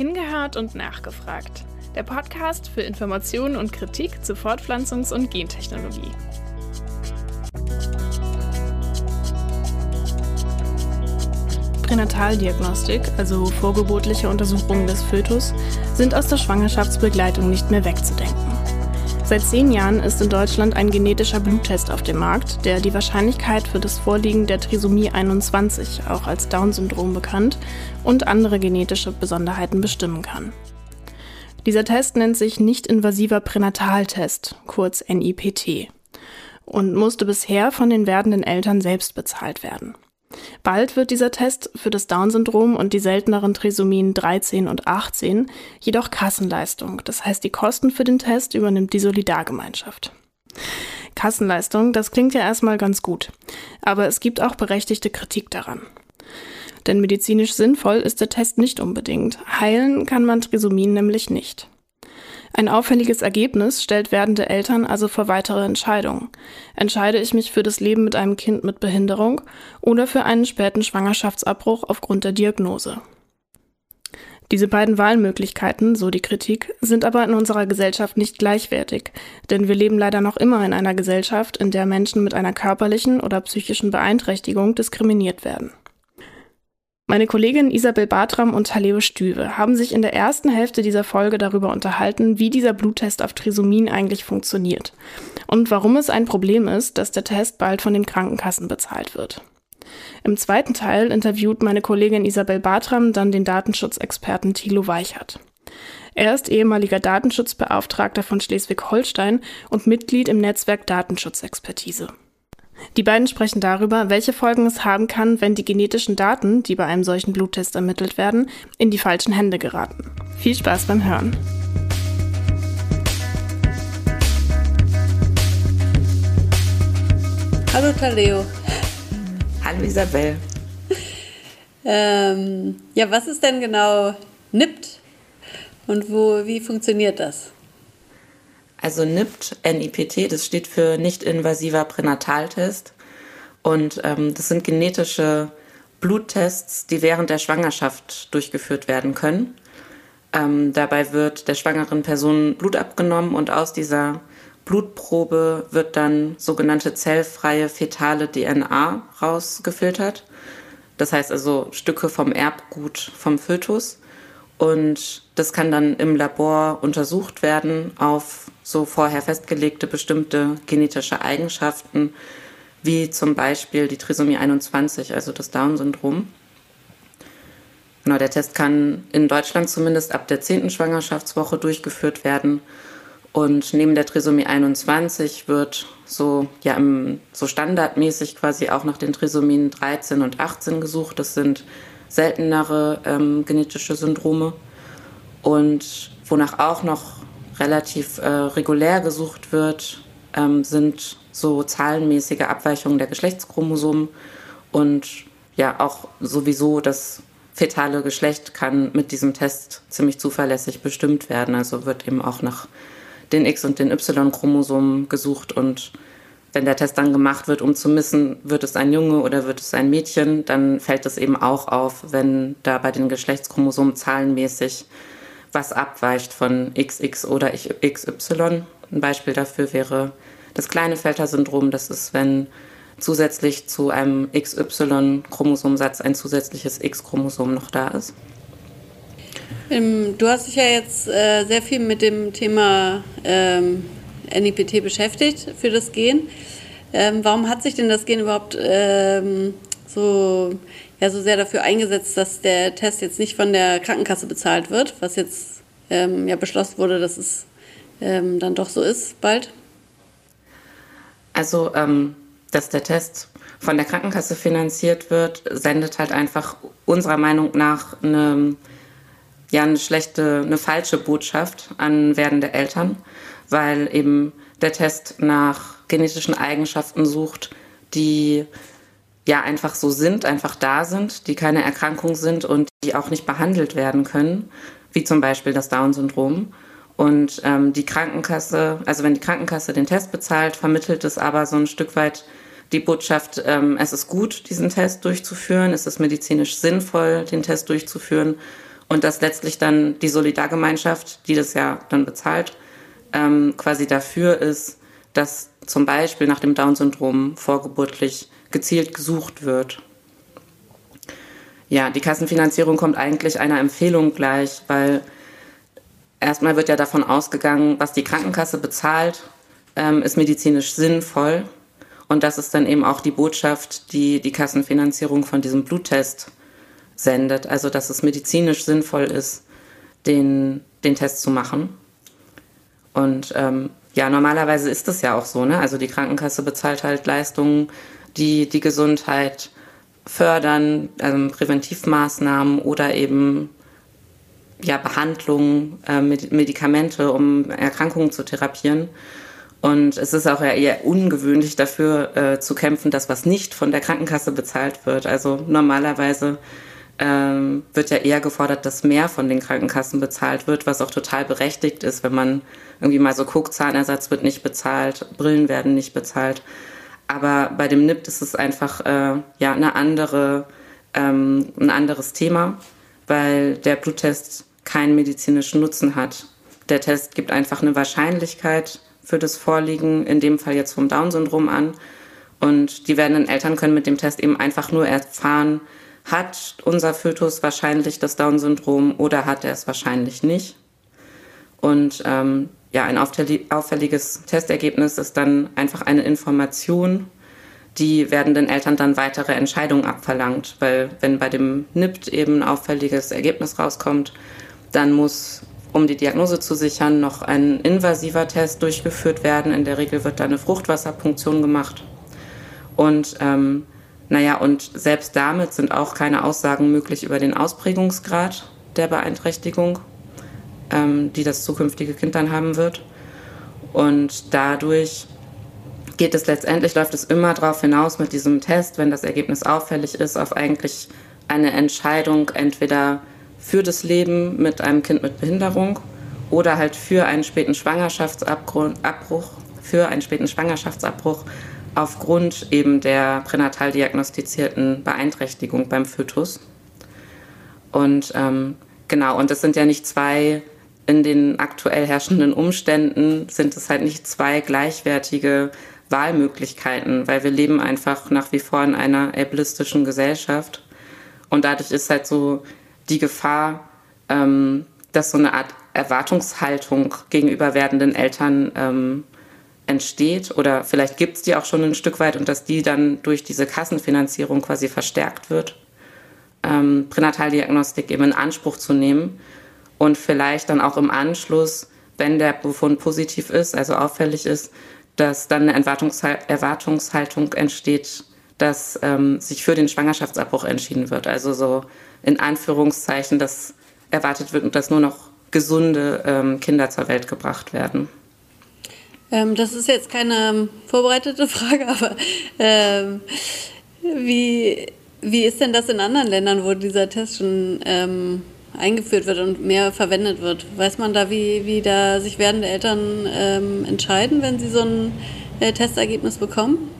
Hingehört und nachgefragt. Der Podcast für Informationen und Kritik zu Fortpflanzungs- und Gentechnologie. Pränataldiagnostik, also vorgeburtliche Untersuchungen des Fötus, sind aus der Schwangerschaftsbegleitung nicht mehr wegzudenken. Seit zehn Jahren ist in Deutschland ein genetischer Bluttest auf dem Markt, der die Wahrscheinlichkeit für das Vorliegen der Trisomie 21, auch als Down-Syndrom bekannt, und andere genetische Besonderheiten bestimmen kann. Dieser Test nennt sich nicht-invasiver Pränataltest, kurz NIPT, und musste bisher von den werdenden Eltern selbst bezahlt werden. Bald wird dieser Test für das Down-Syndrom und die selteneren Trisomien 13 und 18 jedoch Kassenleistung. Das heißt, die Kosten für den Test übernimmt die Solidargemeinschaft. Kassenleistung, das klingt ja erstmal ganz gut. Aber es gibt auch berechtigte Kritik daran. Denn medizinisch sinnvoll ist der Test nicht unbedingt. Heilen kann man Trisomien nämlich nicht. Ein auffälliges Ergebnis stellt werdende Eltern also vor weitere Entscheidungen. Entscheide ich mich für das Leben mit einem Kind mit Behinderung oder für einen späten Schwangerschaftsabbruch aufgrund der Diagnose? Diese beiden Wahlmöglichkeiten, so die Kritik, sind aber in unserer Gesellschaft nicht gleichwertig, denn wir leben leider noch immer in einer Gesellschaft, in der Menschen mit einer körperlichen oder psychischen Beeinträchtigung diskriminiert werden. Meine Kollegin Isabel Bartram und Taleo Stüwe haben sich in der ersten Hälfte dieser Folge darüber unterhalten, wie dieser Bluttest auf Trisomien eigentlich funktioniert und warum es ein Problem ist, dass der Test bald von den Krankenkassen bezahlt wird. Im zweiten Teil interviewt meine Kollegin Isabel Bartram dann den Datenschutzexperten Thilo Weichert. Er ist ehemaliger Datenschutzbeauftragter von Schleswig-Holstein und Mitglied im Netzwerk Datenschutzexpertise. Die beiden sprechen darüber, welche Folgen es haben kann, wenn die genetischen Daten, die bei einem solchen Bluttest ermittelt werden, in die falschen Hände geraten. Viel Spaß beim Hören. Hallo Taleo. Hallo Isabel. Ähm, ja, was ist denn genau NIPT und wo, wie funktioniert das? Also NIPT, NIPT, das steht für nicht-invasiver Pränataltest. Und ähm, das sind genetische Bluttests, die während der Schwangerschaft durchgeführt werden können. Ähm, dabei wird der schwangeren Person Blut abgenommen und aus dieser Blutprobe wird dann sogenannte zellfreie fetale DNA rausgefiltert. Das heißt also Stücke vom Erbgut vom Fötus. Und das kann dann im Labor untersucht werden auf so vorher festgelegte bestimmte genetische Eigenschaften, wie zum Beispiel die Trisomie 21, also das Down-Syndrom. Genau, der Test kann in Deutschland zumindest ab der 10. Schwangerschaftswoche durchgeführt werden. Und neben der Trisomie 21 wird so, ja, im, so standardmäßig quasi auch nach den Trisomien 13 und 18 gesucht. Das sind seltenere ähm, genetische Syndrome. Und wonach auch noch relativ äh, regulär gesucht wird, ähm, sind so zahlenmäßige Abweichungen der Geschlechtschromosomen und ja auch sowieso das fetale Geschlecht kann mit diesem Test ziemlich zuverlässig bestimmt werden. Also wird eben auch nach den X- und den Y-Chromosomen gesucht und wenn der Test dann gemacht wird, um zu messen, wird es ein Junge oder wird es ein Mädchen, dann fällt es eben auch auf, wenn da bei den Geschlechtschromosomen zahlenmäßig was abweicht von XX oder XY. Ein Beispiel dafür wäre das Klinefelter-Syndrom. Das ist, wenn zusätzlich zu einem XY-Chromosomsatz ein zusätzliches X-Chromosom noch da ist. Du hast dich ja jetzt äh, sehr viel mit dem Thema ähm, NIPT beschäftigt für das Gen. Ähm, warum hat sich denn das Gen überhaupt ähm, so ja so sehr dafür eingesetzt, dass der Test jetzt nicht von der Krankenkasse bezahlt wird, was jetzt ähm, ja beschlossen wurde, dass es ähm, dann doch so ist bald? Also, ähm, dass der Test von der Krankenkasse finanziert wird, sendet halt einfach unserer Meinung nach eine, ja, eine schlechte, eine falsche Botschaft an werdende Eltern, weil eben der Test nach genetischen Eigenschaften sucht, die ja einfach so sind, einfach da sind, die keine Erkrankung sind und die auch nicht behandelt werden können, wie zum Beispiel das Down-Syndrom. Und ähm, die Krankenkasse, also wenn die Krankenkasse den Test bezahlt, vermittelt es aber so ein Stück weit die Botschaft, ähm, es ist gut, diesen Test durchzuführen, es ist medizinisch sinnvoll, den Test durchzuführen. und dass letztlich dann die Solidargemeinschaft, die das ja dann bezahlt, ähm, quasi dafür ist, dass zum Beispiel nach dem Down-Syndrom vorgeburtlich gezielt gesucht wird. Ja, die Kassenfinanzierung kommt eigentlich einer Empfehlung gleich, weil erstmal wird ja davon ausgegangen, was die Krankenkasse bezahlt, ähm, ist medizinisch sinnvoll. Und das ist dann eben auch die Botschaft, die die Kassenfinanzierung von diesem Bluttest sendet. Also, dass es medizinisch sinnvoll ist, den, den Test zu machen. Und ähm, ja, normalerweise ist das ja auch so. Ne? Also die Krankenkasse bezahlt halt Leistungen, die die Gesundheit fördern, also Präventivmaßnahmen oder eben ja, Behandlungen, äh, Medikamente, um Erkrankungen zu therapieren. Und es ist auch eher ungewöhnlich dafür äh, zu kämpfen, dass was nicht von der Krankenkasse bezahlt wird. Also normalerweise ähm, wird ja eher gefordert, dass mehr von den Krankenkassen bezahlt wird, was auch total berechtigt ist, wenn man irgendwie mal so guckt, Zahnersatz wird nicht bezahlt, Brillen werden nicht bezahlt. Aber bei dem NIPT ist es einfach äh, ja eine andere, ähm, ein anderes Thema, weil der Bluttest keinen medizinischen Nutzen hat. Der Test gibt einfach eine Wahrscheinlichkeit für das Vorliegen, in dem Fall jetzt vom Down-Syndrom an. Und die werdenden Eltern können mit dem Test eben einfach nur erfahren, hat unser Fötus wahrscheinlich das Down-Syndrom oder hat er es wahrscheinlich nicht. Und ähm, ja, ein auffälliges Testergebnis ist dann einfach eine Information, die werdenden Eltern dann weitere Entscheidungen abverlangt. Weil wenn bei dem NIPT eben ein auffälliges Ergebnis rauskommt, dann muss, um die Diagnose zu sichern, noch ein invasiver Test durchgeführt werden. In der Regel wird da eine Fruchtwasserpunktion gemacht. Und ähm, naja, und selbst damit sind auch keine Aussagen möglich über den Ausprägungsgrad der Beeinträchtigung, ähm, die das zukünftige Kind dann haben wird. Und dadurch geht es letztendlich, läuft es immer darauf hinaus mit diesem Test, wenn das Ergebnis auffällig ist, auf eigentlich eine Entscheidung entweder für das Leben mit einem Kind mit Behinderung oder halt für einen späten Schwangerschaftsabbruch, für einen späten Schwangerschaftsabbruch aufgrund eben der pränatal diagnostizierten Beeinträchtigung beim Fötus. Und ähm, genau, und es sind ja nicht zwei, in den aktuell herrschenden Umständen sind es halt nicht zwei gleichwertige Wahlmöglichkeiten, weil wir leben einfach nach wie vor in einer ableistischen Gesellschaft. Und dadurch ist halt so die Gefahr, ähm, dass so eine Art Erwartungshaltung gegenüber werdenden Eltern ähm, entsteht. Oder vielleicht gibt es die auch schon ein Stück weit und dass die dann durch diese Kassenfinanzierung quasi verstärkt wird, ähm, Pränataldiagnostik eben in Anspruch zu nehmen und vielleicht dann auch im Anschluss, wenn der Befund positiv ist, also auffällig ist, dass dann eine Erwartungshaltung entsteht, dass ähm, sich für den Schwangerschaftsabbruch entschieden wird. Also so in Anführungszeichen, dass erwartet wird, dass nur noch gesunde ähm, Kinder zur Welt gebracht werden. Ähm, das ist jetzt keine vorbereitete Frage, aber ähm, wie, wie ist denn das in anderen Ländern, wo dieser Test schon ähm, eingeführt wird und mehr verwendet wird? Weiß man da, wie, wie da sich werdende Eltern ähm, entscheiden, wenn sie so ein äh, Testergebnis bekommen?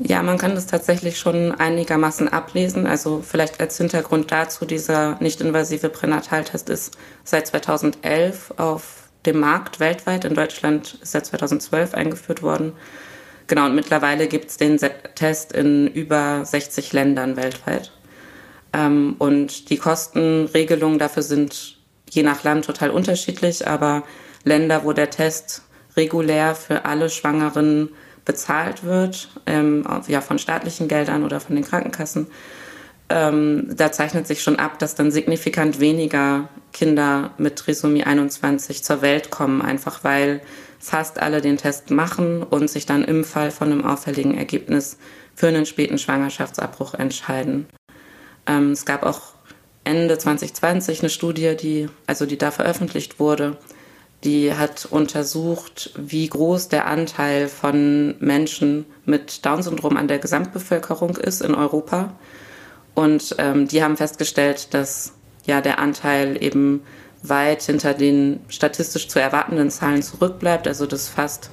Ja, man kann das tatsächlich schon einigermaßen ablesen. Also vielleicht als Hintergrund dazu, dieser nicht-invasive Pränataltest ist seit 2011 auf dem Markt weltweit. In Deutschland ist er 2012 eingeführt worden. Genau, und mittlerweile gibt es den Test in über 60 Ländern weltweit. Ähm, und die Kostenregelungen dafür sind je nach Land total unterschiedlich, aber Länder, wo der Test regulär für alle Schwangeren bezahlt wird, ähm, ja, von staatlichen Geldern oder von den Krankenkassen, ähm, da zeichnet sich schon ab, dass dann signifikant weniger Kinder mit Trisomie 21 zur Welt kommen, einfach weil fast alle den Test machen und sich dann im Fall von einem auffälligen Ergebnis für einen späten Schwangerschaftsabbruch entscheiden. Ähm, es gab auch Ende 2020 eine Studie, die, also die da veröffentlicht wurde, die hat untersucht, wie groß der Anteil von Menschen mit Down-Syndrom an der Gesamtbevölkerung ist in Europa. Und ähm, die haben festgestellt, dass ja der Anteil eben weit hinter den statistisch zu erwartenden Zahlen zurückbleibt, also dass fast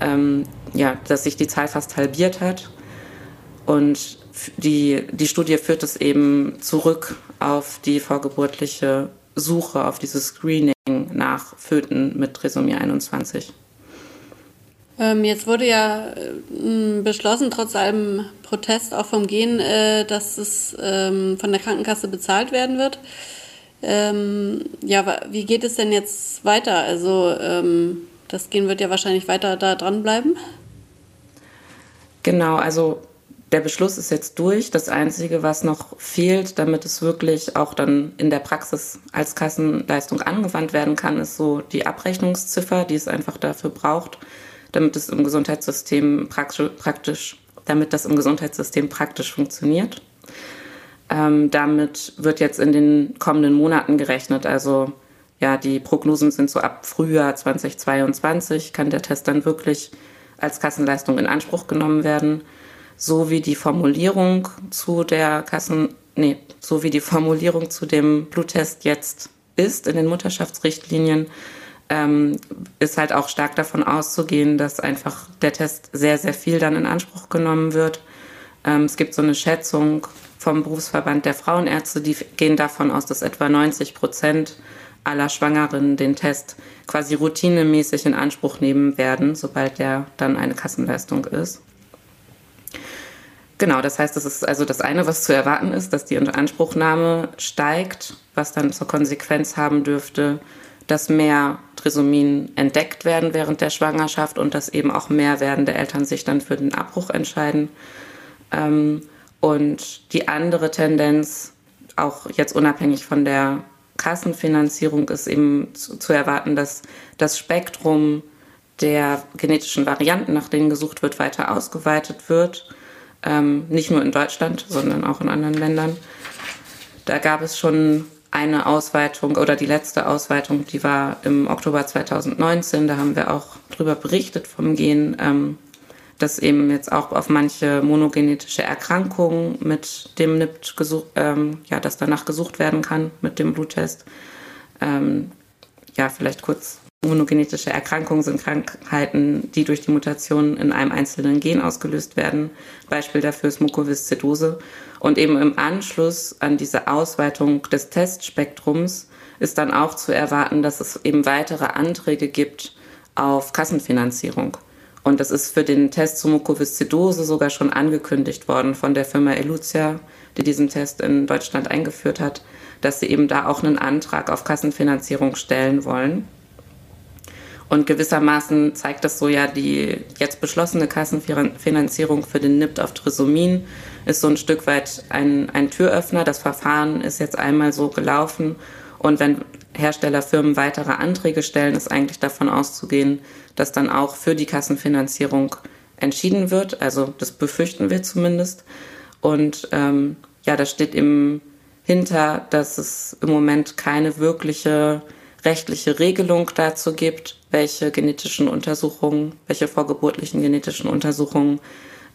ähm, ja, dass sich die Zahl fast halbiert hat. Und die, die Studie führt es eben zurück auf die vorgeburtliche Suche, auf dieses Screening nach Föten mit Trisomie 21. Ähm, jetzt wurde ja äh, beschlossen, trotz allem Protest auch vom Gen, äh, dass es ähm, von der Krankenkasse bezahlt werden wird. Ähm, ja, wie geht es denn jetzt weiter? Also ähm, das Gen wird ja wahrscheinlich weiter da dranbleiben. Genau, also der Beschluss ist jetzt durch. Das Einzige, was noch fehlt, damit es wirklich auch dann in der Praxis als Kassenleistung angewandt werden kann, ist so die Abrechnungsziffer, die es einfach dafür braucht, damit es im Gesundheitssystem praktisch, damit das im Gesundheitssystem praktisch funktioniert. Ähm, damit wird jetzt in den kommenden Monaten gerechnet. Also ja, die Prognosen sind so ab Frühjahr 2022 kann der Test dann wirklich als Kassenleistung in Anspruch genommen werden, so wie die Formulierung zu der Kassen, nee, so wie die Formulierung zu dem Bluttest jetzt ist in den Mutterschaftsrichtlinien, ähm, ist halt auch stark davon auszugehen, dass einfach der Test sehr, sehr viel dann in Anspruch genommen wird. Ähm, es gibt so eine Schätzung vom Berufsverband der Frauenärzte, die gehen davon aus, dass etwa 90 Prozent aller Schwangeren den Test quasi routinemäßig in Anspruch nehmen werden, sobald der dann eine Kassenleistung ist. Genau, das heißt, das ist also das eine, was zu erwarten ist, dass die Anspruchnahme steigt, was dann zur Konsequenz haben dürfte, dass mehr Trisomien entdeckt werden während der Schwangerschaft und dass eben auch mehr werdende Eltern sich dann für den Abbruch entscheiden. Ähm, und die andere Tendenz, auch jetzt unabhängig von der Kassenfinanzierung, ist eben zu erwarten, dass das Spektrum der genetischen Varianten, nach denen gesucht wird, weiter ausgeweitet wird. Ähm, nicht nur in Deutschland, sondern auch in anderen Ländern. Da gab es schon eine Ausweitung oder die letzte Ausweitung, die war im Oktober 2019. Da haben wir auch drüber berichtet vom Gen. Ähm, dass eben jetzt auch auf manche monogenetische Erkrankungen mit dem NIPT gesucht, ähm, ja, dass danach gesucht werden kann mit dem Bluttest. Ähm, ja, vielleicht kurz. Monogenetische Erkrankungen sind Krankheiten, die durch die Mutation in einem einzelnen Gen ausgelöst werden. Beispiel dafür ist Mukoviszidose. Und eben im Anschluss an diese Ausweitung des Testspektrums ist dann auch zu erwarten, dass es eben weitere Anträge gibt auf Kassenfinanzierung. Und das ist für den Test zur Mukoviszidose sogar schon angekündigt worden von der Firma Elucia, die diesen Test in Deutschland eingeführt hat, dass sie eben da auch einen Antrag auf Kassenfinanzierung stellen wollen. Und gewissermaßen zeigt das so ja, die jetzt beschlossene Kassenfinanzierung für den NIPT auf Trisomien ist so ein Stück weit ein, ein Türöffner. Das Verfahren ist jetzt einmal so gelaufen. Und wenn Herstellerfirmen weitere Anträge stellen, ist eigentlich davon auszugehen, dass dann auch für die Kassenfinanzierung entschieden wird. Also das befürchten wir zumindest. Und ähm, ja, da steht im hinter, dass es im Moment keine wirkliche rechtliche Regelung dazu gibt, welche genetischen Untersuchungen, welche vorgeburtlichen genetischen Untersuchungen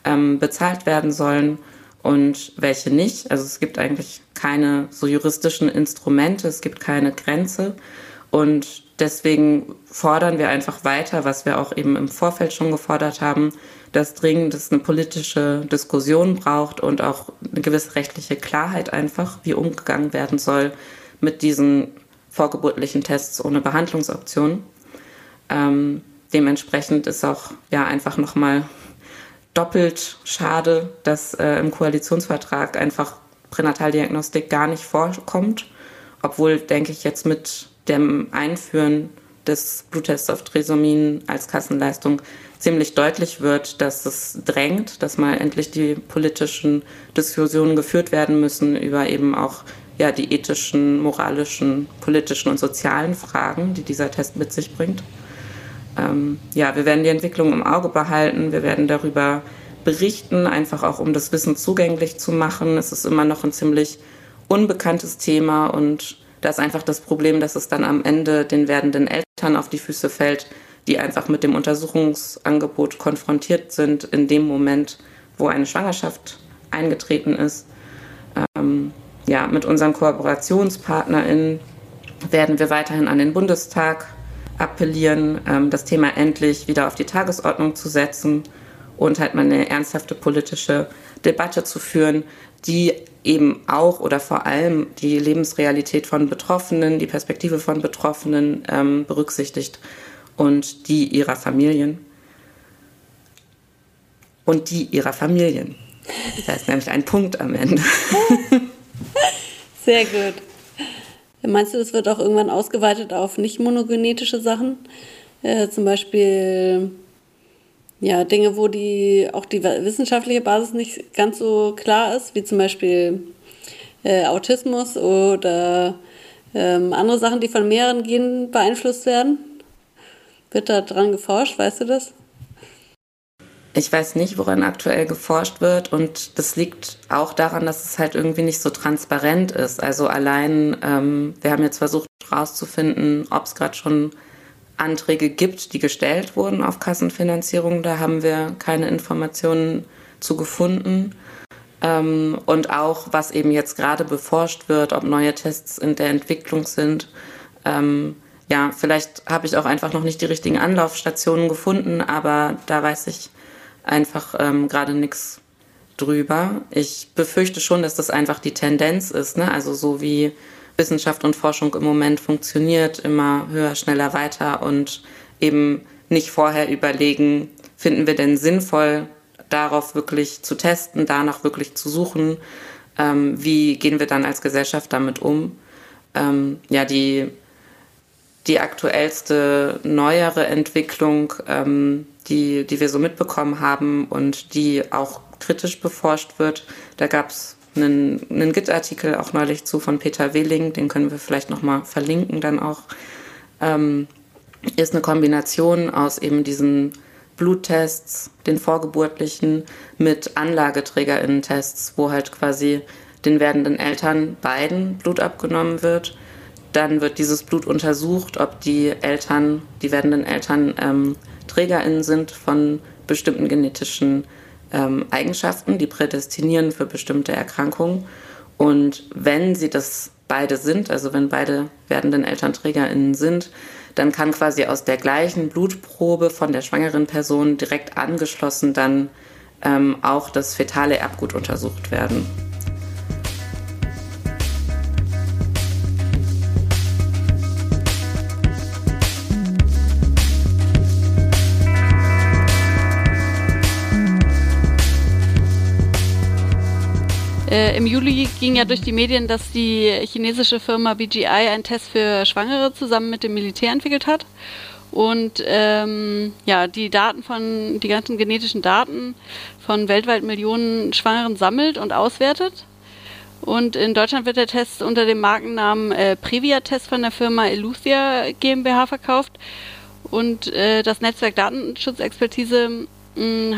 ähm, bezahlt werden sollen und welche nicht. Also es gibt eigentlich keine so juristischen Instrumente, es gibt keine Grenze. Und deswegen fordern wir einfach weiter, was wir auch eben im Vorfeld schon gefordert haben, dass dringend es eine politische Diskussion braucht und auch eine gewisse rechtliche Klarheit einfach, wie umgegangen werden soll mit diesen vorgeburtlichen Tests ohne Behandlungsoption. Ähm, dementsprechend ist auch ja einfach nochmal doppelt schade, dass äh, im Koalitionsvertrag einfach Pränataldiagnostik gar nicht vorkommt, obwohl, denke ich, jetzt mit dem Einführen des Bluttests auf Trisomien als Kassenleistung ziemlich deutlich wird, dass es drängt, dass mal endlich die politischen Diskussionen geführt werden müssen über eben auch ja, die ethischen, moralischen, politischen und sozialen Fragen, die dieser Test mit sich bringt ähm, ja, wir werden die Entwicklung im Auge behalten. Wir werden darüber berichten, einfach auch um das Wissen zugänglich zu machen. Es ist immer noch ein ziemlich unbekanntes Thema und da ist einfach das Problem, dass es dann am Ende den werdenden Eltern auf die Füße fällt, die einfach mit dem Untersuchungsangebot konfrontiert sind in dem Moment, wo eine Schwangerschaft eingetreten ist. Ähm, ja, mit unseren KooperationspartnerInnen werden wir weiterhin an den Bundestag appellieren, ähm, das Thema endlich wieder auf die Tagesordnung zu setzen und halt mal eine ernsthafte politische Debatte zu führen, die eben auch oder vor allem die Lebensrealität von Betroffenen, die Perspektive von Betroffenen ähm, berücksichtigt und die ihrer Familien. Und die ihrer Familien. Da ist nämlich ein Punkt am Ende. Sehr gut. Meinst du, das wird auch irgendwann ausgeweitet auf nicht monogenetische Sachen? Äh, zum Beispiel ja, Dinge, wo die auch die wissenschaftliche Basis nicht ganz so klar ist, wie zum Beispiel äh, Autismus oder ähm, andere Sachen, die von mehreren Genen beeinflusst werden. Wird da dran geforscht, weißt du das? Ich weiß nicht, woran aktuell geforscht wird und das liegt auch daran, dass es halt irgendwie nicht so transparent ist. Also allein, ähm, wir haben jetzt versucht herauszufinden, ob es gerade schon Anträge gibt, die gestellt wurden auf Kassenfinanzierung. Da haben wir keine Informationen zu gefunden. Ähm, und auch, was eben jetzt gerade beforscht wird, ob neue Tests in der Entwicklung sind. Ähm, ja, vielleicht habe ich auch einfach noch nicht die richtigen Anlaufstationen gefunden, aber da weiß ich einfach ähm, gerade nichts drüber. Ich befürchte schon, dass das einfach die Tendenz ist. Ne? Also so wie Wissenschaft und Forschung im Moment funktioniert, immer höher, schneller, weiter und eben nicht vorher überlegen, finden wir denn sinnvoll, darauf wirklich zu testen, danach wirklich zu suchen, ähm, wie gehen wir dann als Gesellschaft damit um. Ähm, ja, die, die aktuellste, neuere Entwicklung, ähm, die, die wir so mitbekommen haben und die auch kritisch beforscht wird, da gab es einen, einen Git-Artikel auch neulich zu von Peter Wehling, den können wir vielleicht nochmal verlinken dann auch. Ähm, ist eine Kombination aus eben diesen Bluttests, den vorgeburtlichen, mit AnlageträgerInnen-Tests, wo halt quasi den werdenden Eltern beiden Blut abgenommen wird. Dann wird dieses Blut untersucht, ob die Eltern, die werdenden Eltern ähm, TrägerInnen sind von bestimmten genetischen ähm, Eigenschaften, die prädestinieren für bestimmte Erkrankungen. Und wenn sie das beide sind, also wenn beide werdenden ElternträgerInnen sind, dann kann quasi aus der gleichen Blutprobe von der schwangeren Person direkt angeschlossen dann ähm, auch das fetale Erbgut untersucht werden. Äh, Im Juli ging ja durch die Medien, dass die chinesische Firma BGI einen Test für Schwangere zusammen mit dem Militär entwickelt hat. Und ähm, ja, die Daten von, die ganzen genetischen Daten von weltweit Millionen Schwangeren sammelt und auswertet. Und in Deutschland wird der Test unter dem Markennamen äh, Previa-Test von der Firma Elucia GmbH verkauft. Und äh, das Netzwerk Datenschutzexpertise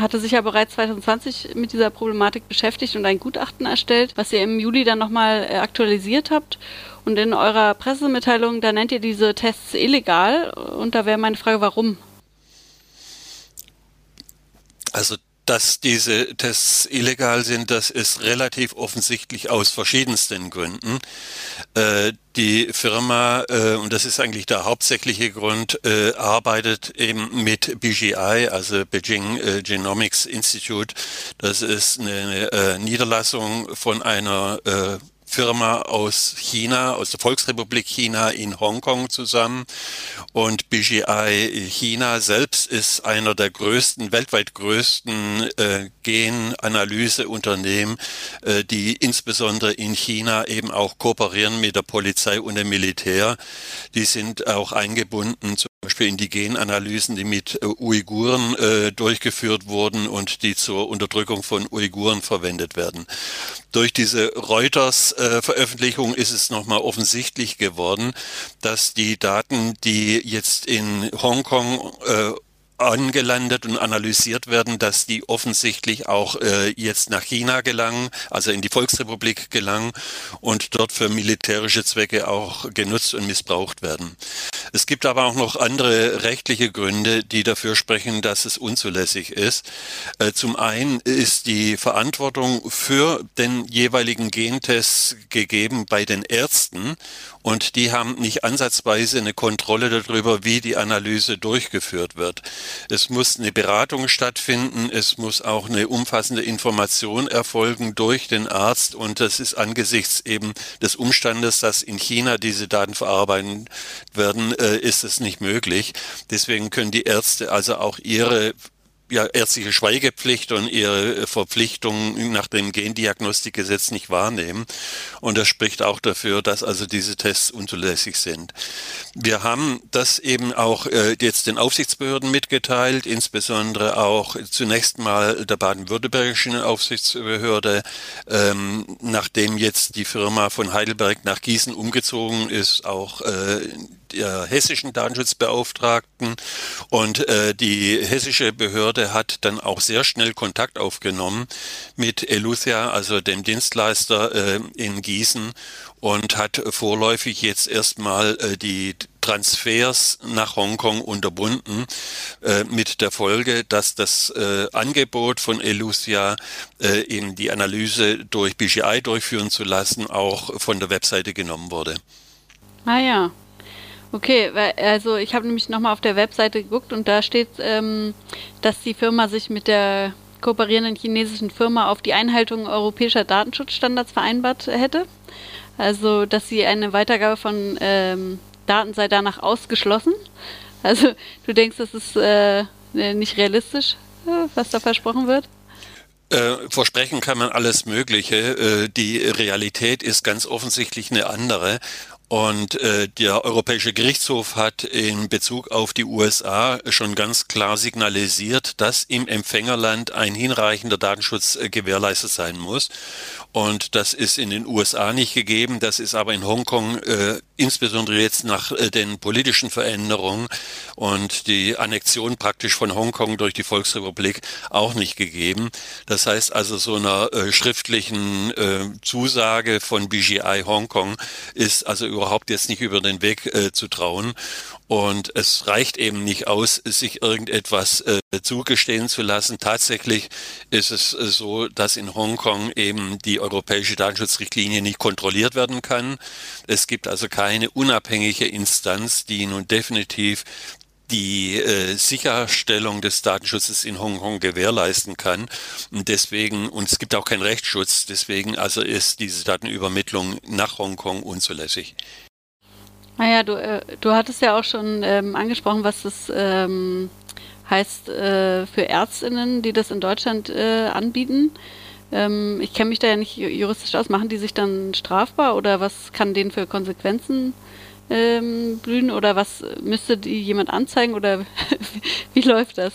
hatte sich ja bereits 2020 mit dieser Problematik beschäftigt und ein Gutachten erstellt, was ihr im Juli dann nochmal äh, aktualisiert habt. Und in eurer Pressemitteilung, da nennt ihr diese Tests illegal. Und da wäre meine Frage, warum? Also dass diese Tests illegal sind, das ist relativ offensichtlich aus verschiedensten Gründen. Äh, die Firma, äh, und das ist eigentlich der hauptsächliche Grund, äh, arbeitet eben mit BGI, also Beijing Genomics Institute. Das ist eine Niederlassung von einer Firma aus China, aus der Volksrepublik China in Hongkong zusammen. Und BGI China selbst ist einer der größten, weltweit größten äh, Genanalyseunternehmen, äh, die insbesondere in China eben auch kooperieren mit der Polizei und dem Militär. Die sind auch eingebunden zum Beispiel in die Genanalysen, die mit äh, Uiguren äh, durchgeführt wurden und die zur Unterdrückung von Uiguren verwendet werden. Durch diese Reuters-Veröffentlichung ist es nochmal offensichtlich geworden, dass die Daten, die jetzt in Hongkong äh, angelandet und analysiert werden, dass die offensichtlich auch äh, jetzt nach China gelangen, also in die Volksrepublik gelangen und dort für militärische Zwecke auch genutzt und missbraucht werden. Es gibt aber auch noch andere rechtliche Gründe, die dafür sprechen, dass es unzulässig ist. Äh, zum einen ist die Verantwortung für den jeweiligen Gentest gegeben bei den Ärzten und die haben nicht ansatzweise eine Kontrolle darüber, wie die Analyse durchgeführt wird. Es muss eine Beratung stattfinden, es muss auch eine umfassende Information erfolgen durch den Arzt und das ist angesichts eben des Umstandes, dass in China diese Daten verarbeitet werden, äh, ist es nicht möglich. Deswegen können die Ärzte also auch ihre ja, ärztliche Schweigepflicht und ihre Verpflichtung nach dem Gendiagnostikgesetz nicht wahrnehmen. Und das spricht auch dafür, dass also diese Tests unzulässig sind. Wir haben das eben auch äh, jetzt den Aufsichtsbehörden mitgeteilt, insbesondere auch zunächst mal der baden-württembergischen Aufsichtsbehörde, ähm, nachdem jetzt die Firma von Heidelberg nach Gießen umgezogen ist, auch äh, der hessischen Datenschutzbeauftragten und äh, die hessische Behörde hat dann auch sehr schnell Kontakt aufgenommen mit Eluthia, also dem Dienstleister äh, in Gießen und hat vorläufig jetzt erstmal äh, die Transfers nach Hongkong unterbunden, äh, mit der Folge, dass das äh, Angebot von Elucia, äh, eben die Analyse durch BGI durchführen zu lassen, auch von der Webseite genommen wurde. Ah ja, Okay, also ich habe nämlich nochmal auf der Webseite geguckt und da steht, ähm, dass die Firma sich mit der kooperierenden chinesischen Firma auf die Einhaltung europäischer Datenschutzstandards vereinbart hätte. Also, dass sie eine Weitergabe von ähm, Daten sei danach ausgeschlossen. Also, du denkst, das ist äh, nicht realistisch, äh, was da versprochen wird? Äh, versprechen kann man alles Mögliche. Äh, die Realität ist ganz offensichtlich eine andere. Und äh, der Europäische Gerichtshof hat in Bezug auf die USA schon ganz klar signalisiert, dass im Empfängerland ein hinreichender Datenschutz äh, gewährleistet sein muss. Und das ist in den USA nicht gegeben, das ist aber in Hongkong äh, insbesondere jetzt nach äh, den politischen Veränderungen und die Annexion praktisch von Hongkong durch die Volksrepublik auch nicht gegeben. Das heißt also so einer äh, schriftlichen äh, Zusage von BGI Hongkong ist also überhaupt jetzt nicht über den Weg äh, zu trauen. Und es reicht eben nicht aus, sich irgendetwas äh, zugestehen zu lassen. Tatsächlich ist es äh, so, dass in Hongkong eben die europäische Datenschutzrichtlinie nicht kontrolliert werden kann. Es gibt also keine unabhängige Instanz, die nun definitiv die äh, Sicherstellung des Datenschutzes in Hongkong gewährleisten kann. Und deswegen, und es gibt auch keinen Rechtsschutz, deswegen also ist diese Datenübermittlung nach Hongkong unzulässig. Naja, du, äh, du hattest ja auch schon ähm, angesprochen, was das ähm, heißt äh, für Ärztinnen, die das in Deutschland äh, anbieten. Ähm, ich kenne mich da ja nicht juristisch aus. Machen die sich dann strafbar oder was kann denen für Konsequenzen ähm, blühen oder was müsste die jemand anzeigen oder wie läuft das?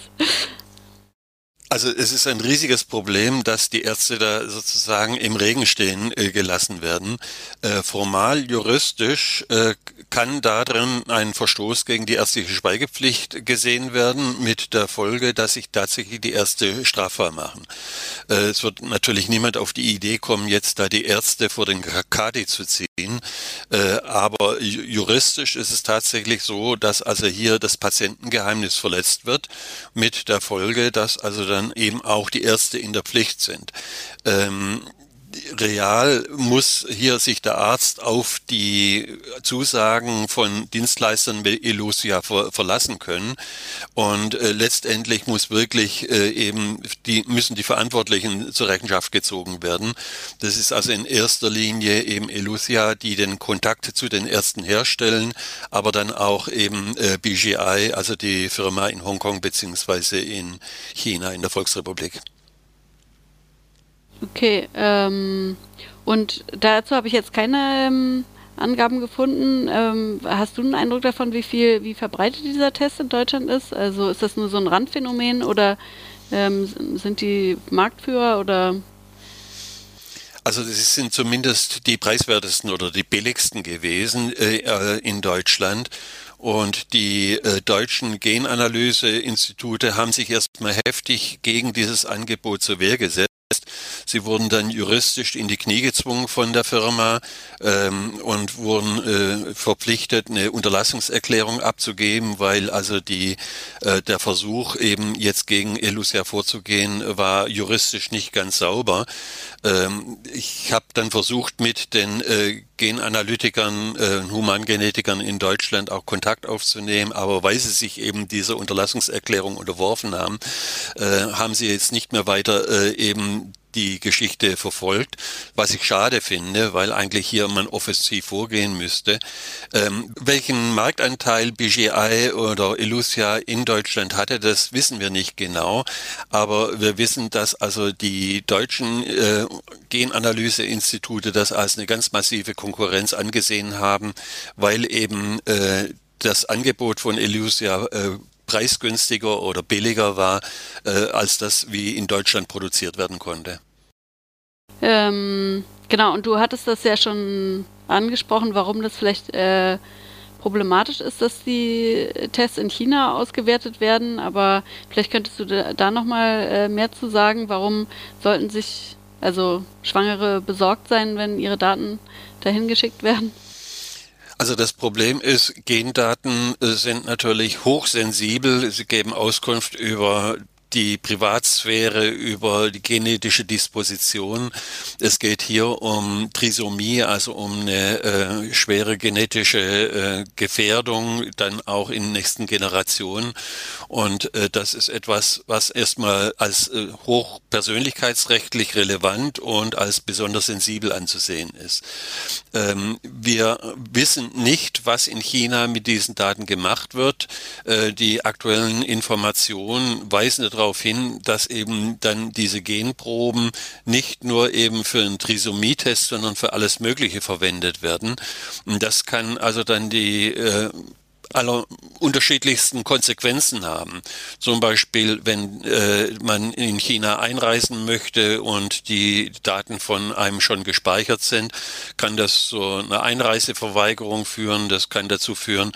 Also es ist ein riesiges Problem, dass die Ärzte da sozusagen im Regen stehen äh, gelassen werden. Äh, formal juristisch äh, kann darin ein Verstoß gegen die ärztliche Schweigepflicht gesehen werden, mit der Folge, dass sich tatsächlich die Ärzte strafbar machen. Äh, es wird natürlich niemand auf die Idee kommen, jetzt da die Ärzte vor den Kadi zu ziehen. Äh, aber juristisch ist es tatsächlich so, dass also hier das Patientengeheimnis verletzt wird, mit der Folge, dass also dann dann eben auch die Ärzte in der Pflicht sind. Ähm, real muss hier sich der Arzt auf die Zusagen von Dienstleistern wie Elusia ver verlassen können und äh, letztendlich muss wirklich äh, eben die müssen die Verantwortlichen zur Rechenschaft gezogen werden. Das ist also in erster Linie eben Elusia, die den Kontakt zu den Ärzten herstellen, aber dann auch eben äh, BGI, also die Firma in Hongkong beziehungsweise in China in der Volksrepublik. Okay, ähm, und dazu habe ich jetzt keine ähm, Angaben gefunden. Ähm, hast du einen Eindruck davon, wie viel, wie verbreitet dieser Test in Deutschland ist? Also ist das nur so ein Randphänomen oder ähm, sind die Marktführer oder also das sind zumindest die preiswertesten oder die billigsten gewesen äh, äh in Deutschland. Und die äh, deutschen Genanalyseinstitute haben sich erstmal heftig gegen dieses Angebot zur Wehr gesetzt. Sie wurden dann juristisch in die Knie gezwungen von der Firma ähm, und wurden äh, verpflichtet, eine Unterlassungserklärung abzugeben, weil also die, äh, der Versuch eben jetzt gegen Elusia vorzugehen, war juristisch nicht ganz sauber. Ähm, ich habe dann versucht, mit den äh, Genanalytikern, äh, Humangenetikern in Deutschland auch Kontakt aufzunehmen, aber weil sie sich eben dieser Unterlassungserklärung unterworfen haben, äh, haben sie jetzt nicht mehr weiter äh, eben die Geschichte verfolgt, was ich schade finde, weil eigentlich hier man offensiv vorgehen müsste. Ähm, welchen Marktanteil BGI oder Elusia in Deutschland hatte, das wissen wir nicht genau, aber wir wissen, dass also die deutschen äh, Genanalyseinstitute das als eine ganz massive Konkurrenz angesehen haben, weil eben äh, das Angebot von Elusia äh, preisgünstiger oder billiger war, äh, als das wie in Deutschland produziert werden konnte. Ähm, genau, und du hattest das ja schon angesprochen, warum das vielleicht äh, problematisch ist, dass die Tests in China ausgewertet werden, aber vielleicht könntest du da, da nochmal äh, mehr zu sagen, warum sollten sich also Schwangere besorgt sein, wenn ihre Daten dahin geschickt werden? Also das Problem ist, Gendaten äh, sind natürlich hochsensibel. Sie geben Auskunft über die Privatsphäre, über die genetische Disposition. Es geht hier um Trisomie, also um eine äh, schwere genetische äh, Gefährdung, dann auch in nächsten Generationen. Und äh, das ist etwas, was erstmal als äh, hochpersönlichkeitsrechtlich relevant und als besonders sensibel anzusehen ist. Ähm, wir wissen nicht, was in China mit diesen Daten gemacht wird. Äh, die aktuellen Informationen weisen darauf darauf hin, dass eben dann diese Genproben nicht nur eben für einen Trisomie-Test, sondern für alles Mögliche verwendet werden. Und das kann also dann die äh, aller unterschiedlichsten Konsequenzen haben. Zum Beispiel, wenn äh, man in China einreisen möchte und die Daten von einem schon gespeichert sind, kann das so eine Einreiseverweigerung führen. Das kann dazu führen,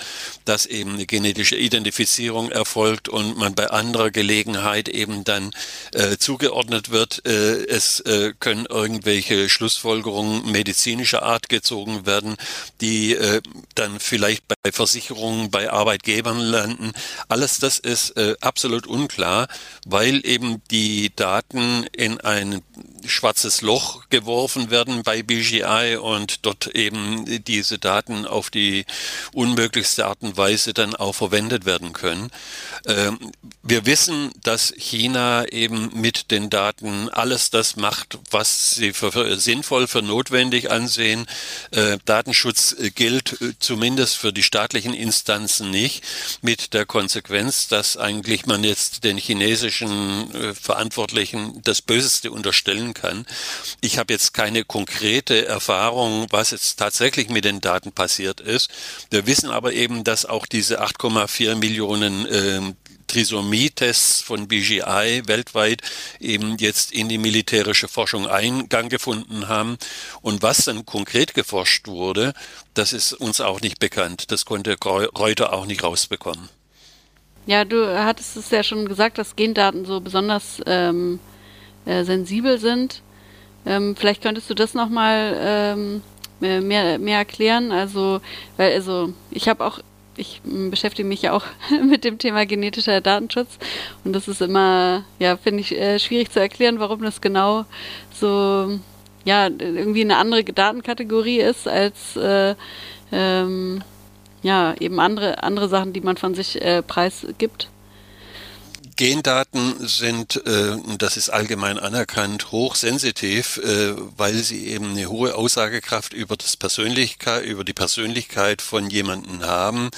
dass eben eine genetische Identifizierung erfolgt und man bei anderer Gelegenheit eben dann äh, zugeordnet wird. Äh, es äh, können irgendwelche Schlussfolgerungen medizinischer Art gezogen werden, die äh, dann vielleicht bei Versicherungen bei Arbeitgebern landen. Alles das ist äh, absolut unklar, weil eben die Daten in ein schwarzes Loch geworfen werden bei BGI und dort eben diese Daten auf die unmöglichste Art und Weise dann auch verwendet werden können. Ähm, wir wissen, dass China eben mit den Daten alles das macht, was sie für sinnvoll, für notwendig ansehen. Äh, Datenschutz gilt äh, zumindest für die staatlichen Instanzen nicht, mit der Konsequenz, dass eigentlich man jetzt den chinesischen äh, Verantwortlichen das Böseste unterstellen kann. Ich habe jetzt keine konkrete Erfahrung, was jetzt tatsächlich mit den Daten passiert ist. Wir wissen aber eben, dass auch diese 8,4 Millionen äh, Trisomie-Tests von BGI weltweit eben jetzt in die militärische Forschung Eingang gefunden haben. Und was dann konkret geforscht wurde, das ist uns auch nicht bekannt. Das konnte Reuter auch nicht rausbekommen. Ja, du hattest es ja schon gesagt, dass Gendaten so besonders ähm, äh, sensibel sind. Ähm, vielleicht könntest du das nochmal ähm, mehr, mehr erklären. Also, weil, also, ich habe auch, ich beschäftige mich ja auch mit dem Thema genetischer Datenschutz und das ist immer, ja, finde ich äh, schwierig zu erklären, warum das genau so, ja, irgendwie eine andere Datenkategorie ist als, äh, ähm, ja, eben andere, andere Sachen, die man von sich äh, preisgibt. Gendaten sind, äh, das ist allgemein anerkannt, hochsensitiv, äh, weil sie eben eine hohe Aussagekraft über das Persönlichkeit, über die Persönlichkeit von jemanden haben.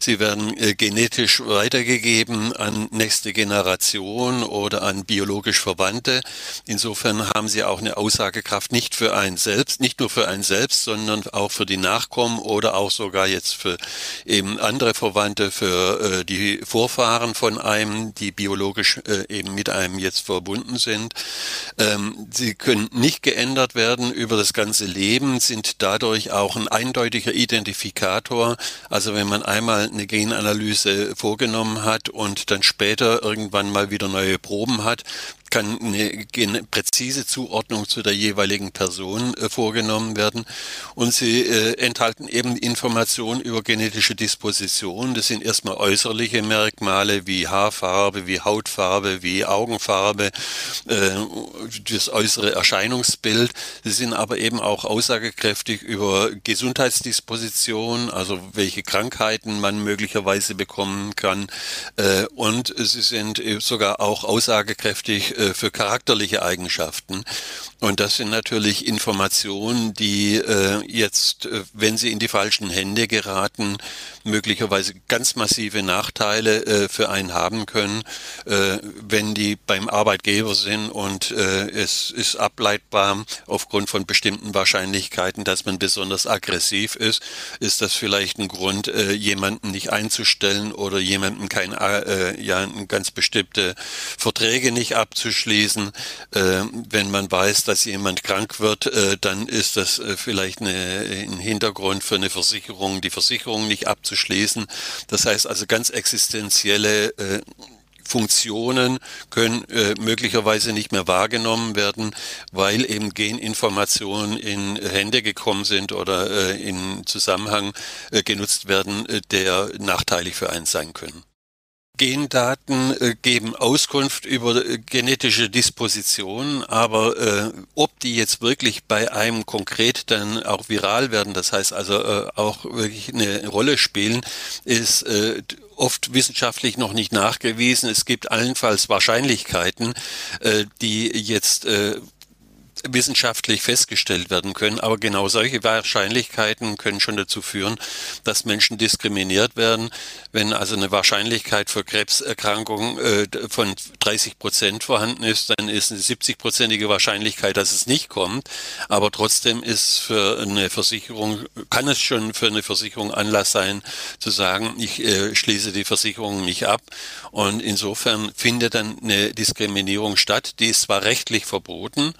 Sie werden äh, genetisch weitergegeben an nächste Generation oder an biologisch Verwandte. Insofern haben sie auch eine Aussagekraft nicht für einen selbst, nicht nur für einen selbst, sondern auch für die Nachkommen oder auch sogar jetzt für eben andere Verwandte, für äh, die Vorfahren von einem, die biologisch äh, eben mit einem jetzt verbunden sind. Ähm, sie können nicht geändert werden über das ganze Leben, sind dadurch auch ein eindeutiger Identifikator. Also wenn man einmal eine Genanalyse vorgenommen hat und dann später irgendwann mal wieder neue Proben hat, kann eine präzise Zuordnung zu der jeweiligen Person äh, vorgenommen werden. Und sie äh, enthalten eben Informationen über genetische Disposition. Das sind erstmal äußerliche Merkmale wie Haarfarbe, wie Hautfarbe, wie Augenfarbe, äh, das äußere Erscheinungsbild. Sie sind aber eben auch aussagekräftig über Gesundheitsdisposition, also welche Krankheiten man möglicherweise bekommen kann. Äh, und sie sind sogar auch aussagekräftig äh, für charakterliche Eigenschaften. Und das sind natürlich Informationen, die äh, jetzt, äh, wenn sie in die falschen Hände geraten, möglicherweise ganz massive Nachteile äh, für einen haben können, äh, wenn die beim Arbeitgeber sind und äh, es ist ableitbar aufgrund von bestimmten Wahrscheinlichkeiten, dass man besonders aggressiv ist, ist das vielleicht ein Grund, äh, jemanden nicht einzustellen oder jemanden kein, äh, ja, ganz bestimmte Verträge nicht abzuschließen, äh, wenn man weiß, dass jemand krank wird, äh, dann ist das äh, vielleicht eine, ein Hintergrund für eine Versicherung, die Versicherung nicht abzuschließen. Das heißt also ganz existenzielle äh, Funktionen können äh, möglicherweise nicht mehr wahrgenommen werden, weil eben Geninformationen in Hände gekommen sind oder äh, in Zusammenhang äh, genutzt werden, äh, der nachteilig für einen sein können. Gendaten äh, geben Auskunft über äh, genetische Dispositionen, aber äh, ob die jetzt wirklich bei einem konkret dann auch viral werden, das heißt also äh, auch wirklich eine Rolle spielen, ist äh, oft wissenschaftlich noch nicht nachgewiesen. Es gibt allenfalls Wahrscheinlichkeiten, äh, die jetzt äh, wissenschaftlich festgestellt werden können. Aber genau solche Wahrscheinlichkeiten können schon dazu führen, dass Menschen diskriminiert werden. Wenn also eine Wahrscheinlichkeit für Krebserkrankungen äh, von 30 Prozent vorhanden ist, dann ist eine 70-prozentige Wahrscheinlichkeit, dass es nicht kommt. Aber trotzdem ist für eine Versicherung, kann es schon für eine Versicherung Anlass sein, zu sagen, ich äh, schließe die Versicherung nicht ab. Und insofern findet dann eine Diskriminierung statt. Die ist zwar rechtlich verboten,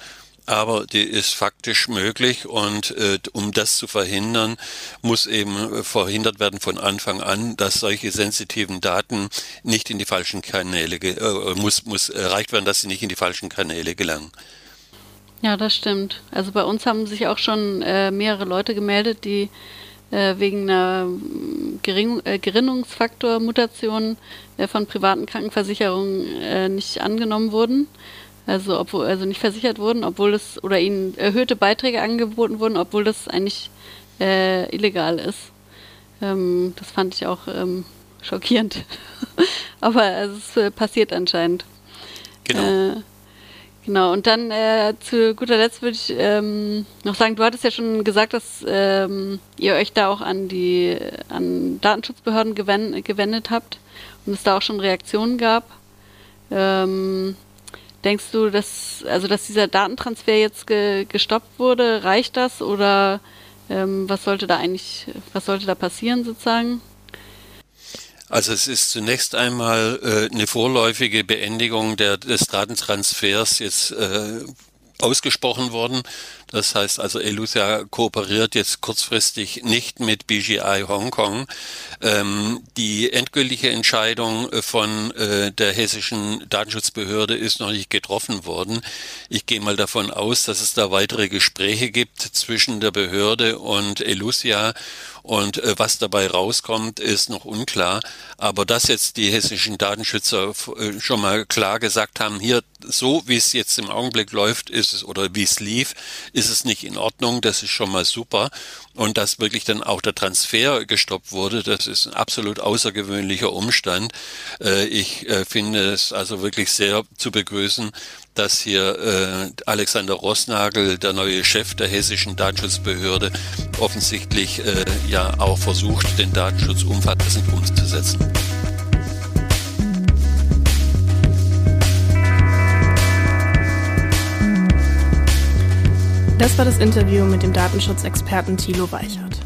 aber die ist faktisch möglich und äh, um das zu verhindern, muss eben verhindert werden von Anfang an, dass solche sensitiven Daten nicht in die falschen Kanäle, äh, muss, muss erreicht werden, dass sie nicht in die falschen Kanäle gelangen. Ja, das stimmt. Also bei uns haben sich auch schon äh, mehrere Leute gemeldet, die äh, wegen einer Gering äh, Gerinnungsfaktor-Mutation äh, von privaten Krankenversicherungen äh, nicht angenommen wurden also obwohl also nicht versichert wurden, obwohl es oder ihnen erhöhte Beiträge angeboten wurden, obwohl das eigentlich äh, illegal ist. Ähm, das fand ich auch ähm, schockierend. Aber es äh, passiert anscheinend. Genau. Äh, genau, und dann äh, zu guter Letzt würde ich ähm, noch sagen, du hattest ja schon gesagt, dass ähm, ihr euch da auch an die an Datenschutzbehörden gewendet habt und es da auch schon Reaktionen gab. Ähm, Denkst du, dass, also dass dieser Datentransfer jetzt ge, gestoppt wurde, reicht das oder ähm, was sollte da eigentlich, was sollte da passieren sozusagen? Also es ist zunächst einmal äh, eine vorläufige Beendigung der, des Datentransfers jetzt äh, ausgesprochen worden. Das heißt also, Elusia kooperiert jetzt kurzfristig nicht mit BGI Hongkong. Ähm, die endgültige Entscheidung von äh, der hessischen Datenschutzbehörde ist noch nicht getroffen worden. Ich gehe mal davon aus, dass es da weitere Gespräche gibt zwischen der Behörde und Elusia und äh, was dabei rauskommt, ist noch unklar. Aber dass jetzt die hessischen Datenschützer äh, schon mal klar gesagt haben, hier so wie es jetzt im Augenblick läuft, ist es oder wie es lief, ist es nicht in Ordnung. Das ist schon mal super. Und dass wirklich dann auch der Transfer gestoppt wurde, das ist ein absolut außergewöhnlicher Umstand. Äh, ich äh, finde es also wirklich sehr zu begrüßen, dass hier äh, Alexander Rossnagel, der neue Chef der hessischen Datenschutzbehörde, offensichtlich äh, ja auch versucht, den Datenschutz umfassend umzusetzen. Das war das Interview mit dem Datenschutzexperten Thilo Weichert.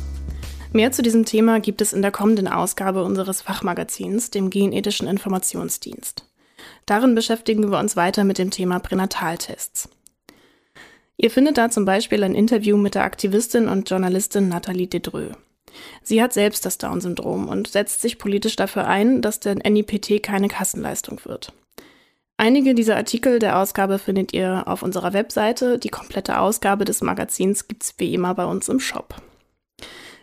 Mehr zu diesem Thema gibt es in der kommenden Ausgabe unseres Fachmagazins, dem Genethischen Informationsdienst. Darin beschäftigen wir uns weiter mit dem Thema Pränataltests. Ihr findet da zum Beispiel ein Interview mit der Aktivistin und Journalistin Nathalie Dedreux. Sie hat selbst das Down-Syndrom und setzt sich politisch dafür ein, dass der NIPT keine Kassenleistung wird. Einige dieser Artikel der Ausgabe findet ihr auf unserer Webseite. Die komplette Ausgabe des Magazins gibt's wie immer bei uns im Shop.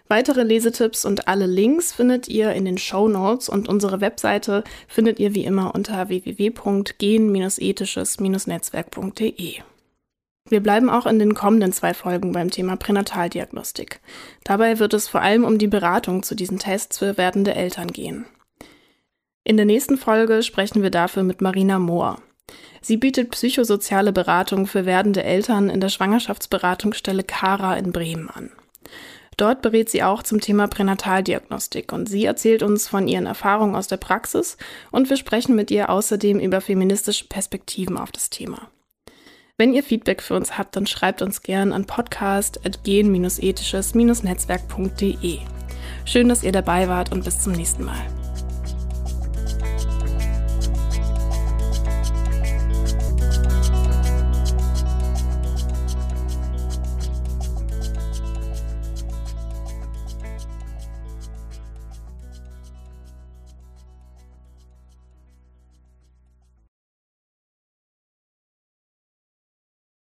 Weitere Lesetipps und alle Links findet ihr in den Show Notes und unsere Webseite findet ihr wie immer unter www.gen-ethisches-netzwerk.de. Wir bleiben auch in den kommenden zwei Folgen beim Thema Pränataldiagnostik. Dabei wird es vor allem um die Beratung zu diesen Tests für werdende Eltern gehen. In der nächsten Folge sprechen wir dafür mit Marina Mohr. Sie bietet psychosoziale Beratung für werdende Eltern in der Schwangerschaftsberatungsstelle Kara in Bremen an. Dort berät sie auch zum Thema Pränataldiagnostik und sie erzählt uns von ihren Erfahrungen aus der Praxis und wir sprechen mit ihr außerdem über feministische Perspektiven auf das Thema. Wenn ihr Feedback für uns habt, dann schreibt uns gern an podcast.gen-ethisches-netzwerk.de. Schön, dass ihr dabei wart und bis zum nächsten Mal.